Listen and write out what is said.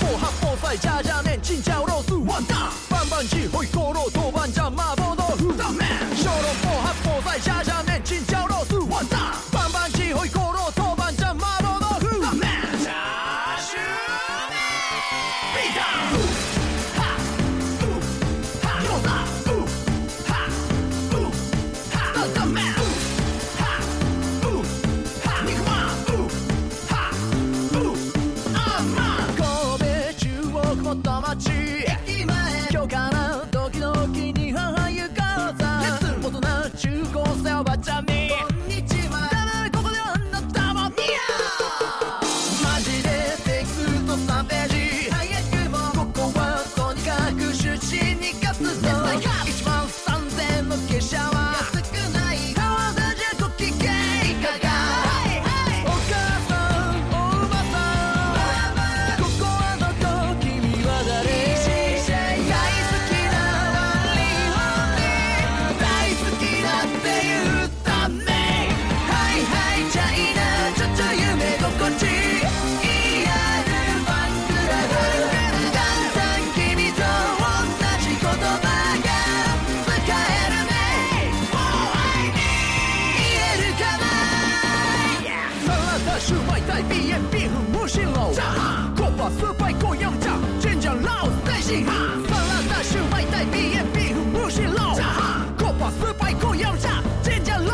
不好不坏家家念亲家 is the 是外慧毕业毕很无耻佬，哥把 Super 哥养大，真将 Low 带起，麻辣大秀外慧，BMBF 无耻佬，哥把 Super 哥养大，真将 Low。